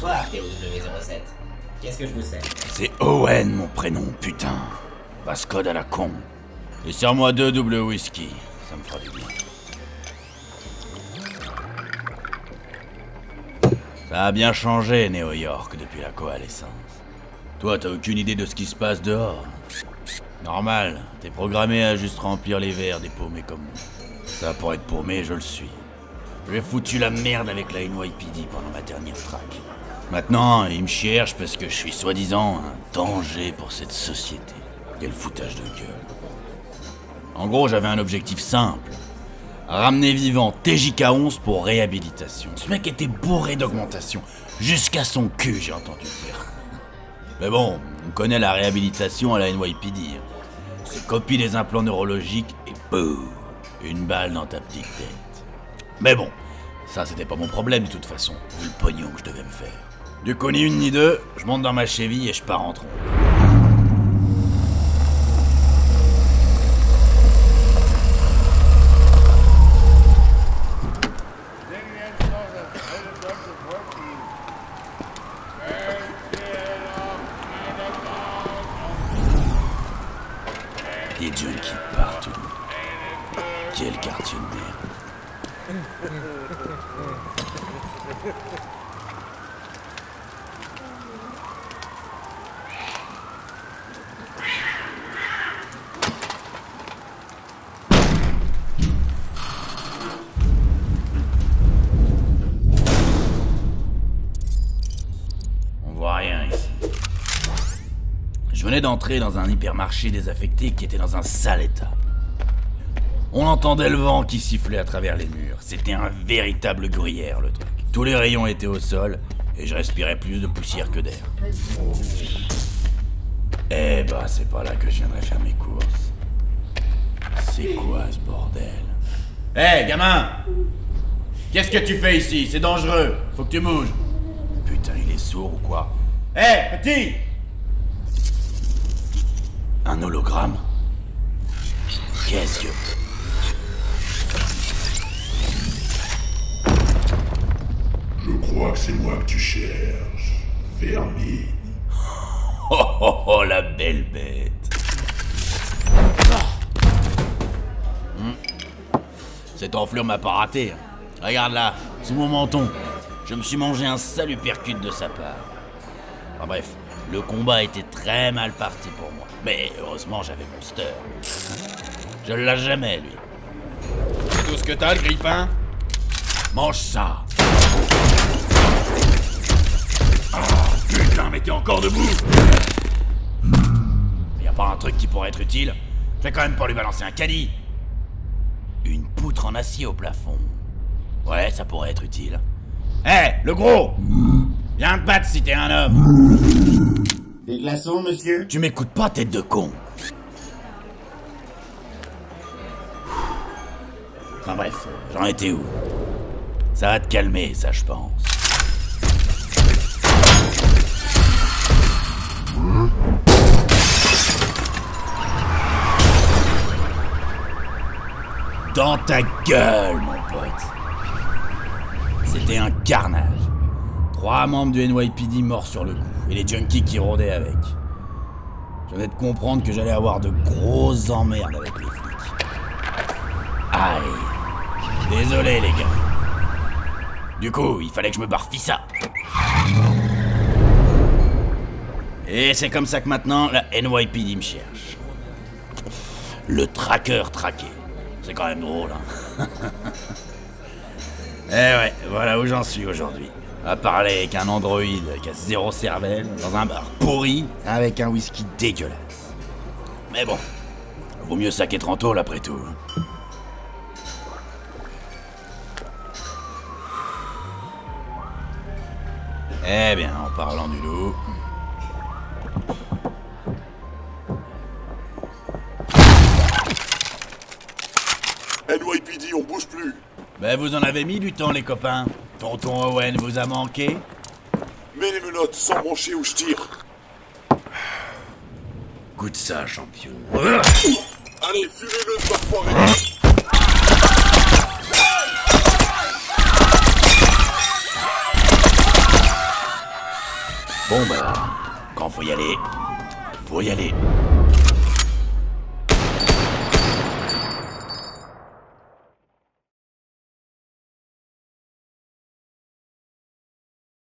Bonsoir, TOW07. Qu'est-ce que je vous sers C'est Owen, mon prénom, putain. Passcode à la con. Et serre-moi deux double whisky. Ça me fera du bien. Ça a bien changé, New York, depuis la coalescence. Toi, t'as aucune idée de ce qui se passe dehors. Normal, t'es programmé à juste remplir les verres des paumés comme moi. Ça, pour être paumé, je le suis. J'ai foutu la merde avec la NYPD pendant ma dernière traque. Maintenant, ils me cherchent parce que je suis soi-disant un danger pour cette société. Quel foutage de gueule. En gros, j'avais un objectif simple. Ramener vivant TJK-11 pour réhabilitation. Ce mec était bourré d'augmentation. Jusqu'à son cul, j'ai entendu dire. Mais bon, on connaît la réhabilitation à la NYPD. C'est copie des implants neurologiques et boum Une balle dans ta petite tête. Mais bon, ça c'était pas mon problème de toute façon, vu le pognon que je devais me faire. Du coup, ni une ni deux, je monte dans ma Chevy et je pars en tronc. Des junkies partout. Quel quartier de merde. On voit rien ici. Je venais d'entrer dans un hypermarché désaffecté qui était dans un sale état. On entendait le vent qui sifflait à travers les murs. C'était un véritable gruyère, le truc. Tous les rayons étaient au sol et je respirais plus de poussière que d'air. Eh bah, c'est pas là que je viendrai faire mes courses. C'est quoi ce bordel? Hé, gamin Qu'est-ce que tu fais ici? C'est dangereux. Faut que tu bouges. Putain, il est sourd ou quoi? Hé, petit Un hologramme Qu'est-ce que... Je crois que c'est moi que tu cherches. Vermine. Oh oh oh, la belle bête Hmm. Cette enflure m'a pas raté. hein. Regarde là, sous mon menton. Je me suis mangé un sale uppercut de sa part. Enfin bref, le combat était très mal parti pour moi. Mais heureusement, j'avais mon stir. Je le lâche jamais, lui. C'est tout ce que t'as, le grippin? Mange ça Ah, putain, mais t'es encore debout Y a pas un truc qui pourrait être utile? Je vais quand même pas lui balancer un caddie Une poutre en acier au plafond. Ouais, ça pourrait être utile. Hé, le gros Viens te battre si t'es un homme Des glaçons, monsieur? Tu m'écoutes pas, tête de con Enfin bref, j'en étais où? Ça va te calmer, ça je pense. Dans ta gueule, mon pote C'était un carnage. Trois membres du NYPD morts sur le coup, et les junkies qui rôdaient avec. Je venais de comprendre que j'allais avoir de grosses emmerdes avec les flics. Aïe. Désolé, les gars. Du coup, il fallait que je me barre ça. Et c'est comme ça que maintenant, la NYPD me cherche. Le tracker traqué. C'est quand même drôle, hein. eh ouais, voilà où j'en suis aujourd'hui. À parler avec un androïde qui a zéro cervelle, dans un bar pourri, avec un whisky dégueulasse. Mais bon, vaut mieux ça qu'être en tôle après tout. Eh bien, en parlant du loup... NYPD, on bouge plus. Ben vous en avez mis du temps les copains. Tonton Owen vous a manqué Mets les menottes sans brancher ou je tire. Goûte ça, champion. Allez, fumez-le, ce foiré. Bon bah, quand faut y aller, faut y aller.